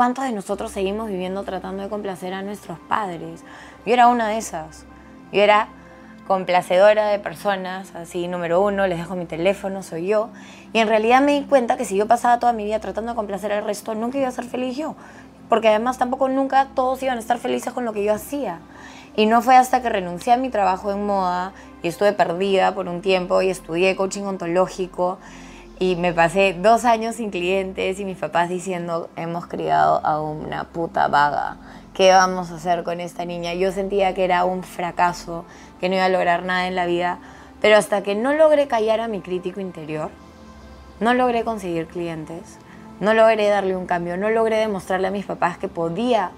cuántos de nosotros seguimos viviendo tratando de complacer a nuestros padres? Yo era una de esas. Yo era complacedora de personas, así número uno, les dejo mi teléfono, soy yo. Y en realidad me di cuenta que si yo pasaba toda mi vida tratando de complacer al resto, nunca iba a ser feliz yo. Porque además tampoco nunca todos iban a estar felices con lo que yo hacía. Y no fue hasta que renuncié a mi trabajo en moda y estuve perdida por un tiempo y estudié coaching ontológico y me pasé dos años sin clientes y mis papás diciendo, hemos criado a una puta vaga. ¿Qué vamos a hacer con esta niña? Yo sentía que era un fracaso, que no iba a lograr nada en la vida, pero hasta que no logré callar a mi crítico interior, no logré conseguir clientes, no logré darle un cambio, no logré demostrarle a mis papás que podía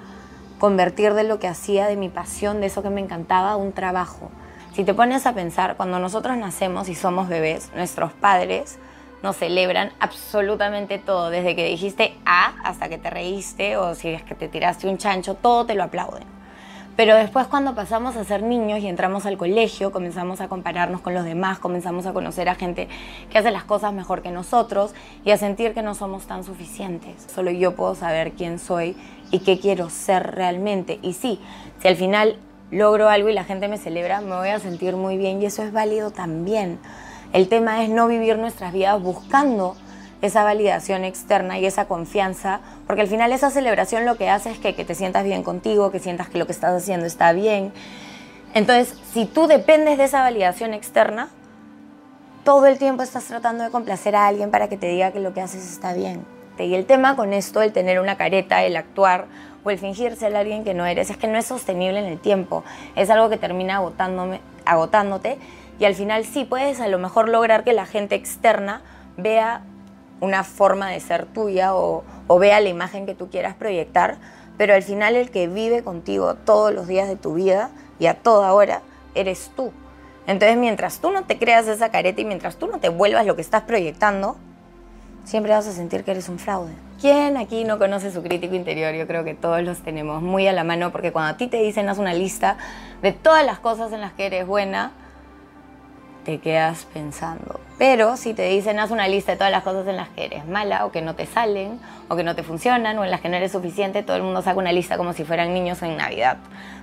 convertir de lo que hacía, de mi pasión, de eso que me encantaba, un trabajo. Si te pones a pensar, cuando nosotros nacemos y somos bebés, nuestros padres nos celebran absolutamente todo, desde que dijiste A hasta que te reíste o si es que te tiraste un chancho, todo te lo aplauden. Pero después cuando pasamos a ser niños y entramos al colegio, comenzamos a compararnos con los demás, comenzamos a conocer a gente que hace las cosas mejor que nosotros y a sentir que no somos tan suficientes. Solo yo puedo saber quién soy y qué quiero ser realmente. Y sí, si al final logro algo y la gente me celebra, me voy a sentir muy bien y eso es válido también. El tema es no vivir nuestras vidas buscando esa validación externa y esa confianza, porque al final esa celebración lo que hace es que, te sientas bien contigo, que sientas que lo que estás haciendo está bien. Entonces, si tú dependes de esa validación externa, todo el tiempo estás tratando de complacer a alguien para que te diga que lo que haces está bien. Y el tema con esto, el tener una careta, el actuar o el fingir ser alguien que no eres, es que no es sostenible en el tiempo. Es algo que termina agotándome, agotándote y al final sí puedes a lo mejor lograr que la gente externa vea una forma de ser tuya o, vea la imagen que tú quieras proyectar, pero al final el que vive contigo todos los días de tu vida y a toda hora eres tú. Entonces mientras tú no te creas esa careta y mientras tú no te vuelvas lo que estás proyectando, siempre vas a sentir que eres un fraude. ¿Quién aquí no conoce su crítico interior? Yo creo que todos los tenemos muy a la mano porque cuando a ti te dicen haz una lista de todas las cosas en las que eres buena, te quedas pensando. Pero si te dicen haz una lista de todas las cosas en las que eres mala o que no te salen o que no te funcionan o en las que no eres suficiente, todo el mundo saca una lista como si fueran niños en Navidad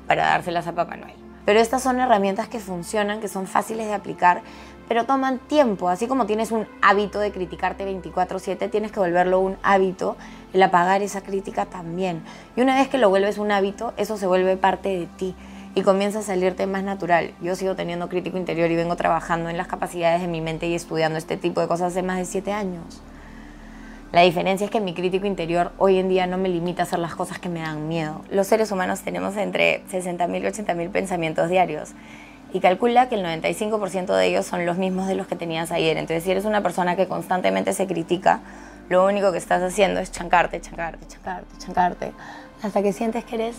para dárselas a Papá Noel. Pero estas son herramientas que funcionan, que son fáciles de aplicar, pero toman tiempo. Así como tienes un hábito de criticarte 24/7, tienes que volverlo un hábito, el apagar esa crítica también. Y una vez que lo vuelves un hábito, eso se vuelve parte de ti y comienza a salirte más natural. Yo sigo teniendo crítico interior y vengo trabajando en las capacidades de mi mente y estudiando este tipo de cosas hace más de siete años. La diferencia es que mi crítico interior hoy en día no me limita a hacer las cosas que me dan miedo. Los seres humanos tenemos entre 60.000 y 80.000 pensamientos diarios y calcula que el 95% de ellos son los mismos de los que tenías ayer. Entonces, si eres una persona que constantemente se critica, lo único que estás haciendo es chancarte, chancarte, chancarte, chancarte, hasta que sientes que eres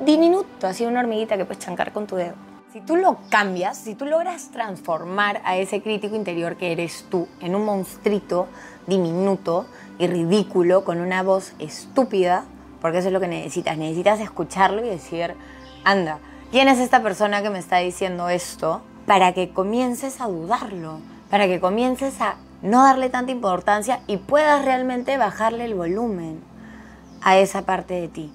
diminuto, así una hormiguita que puedes chancar con tu dedo. Si tú lo cambias, si tú logras transformar a ese crítico interior que eres tú en un monstruito diminuto y ridículo con una voz estúpida, porque eso es lo que necesitas, necesitas escucharlo y decir, anda, ¿quién es esta persona que me está diciendo esto? Para que comiences a dudarlo, para que comiences a no darle tanta importancia y puedas realmente bajarle el volumen a esa parte de ti.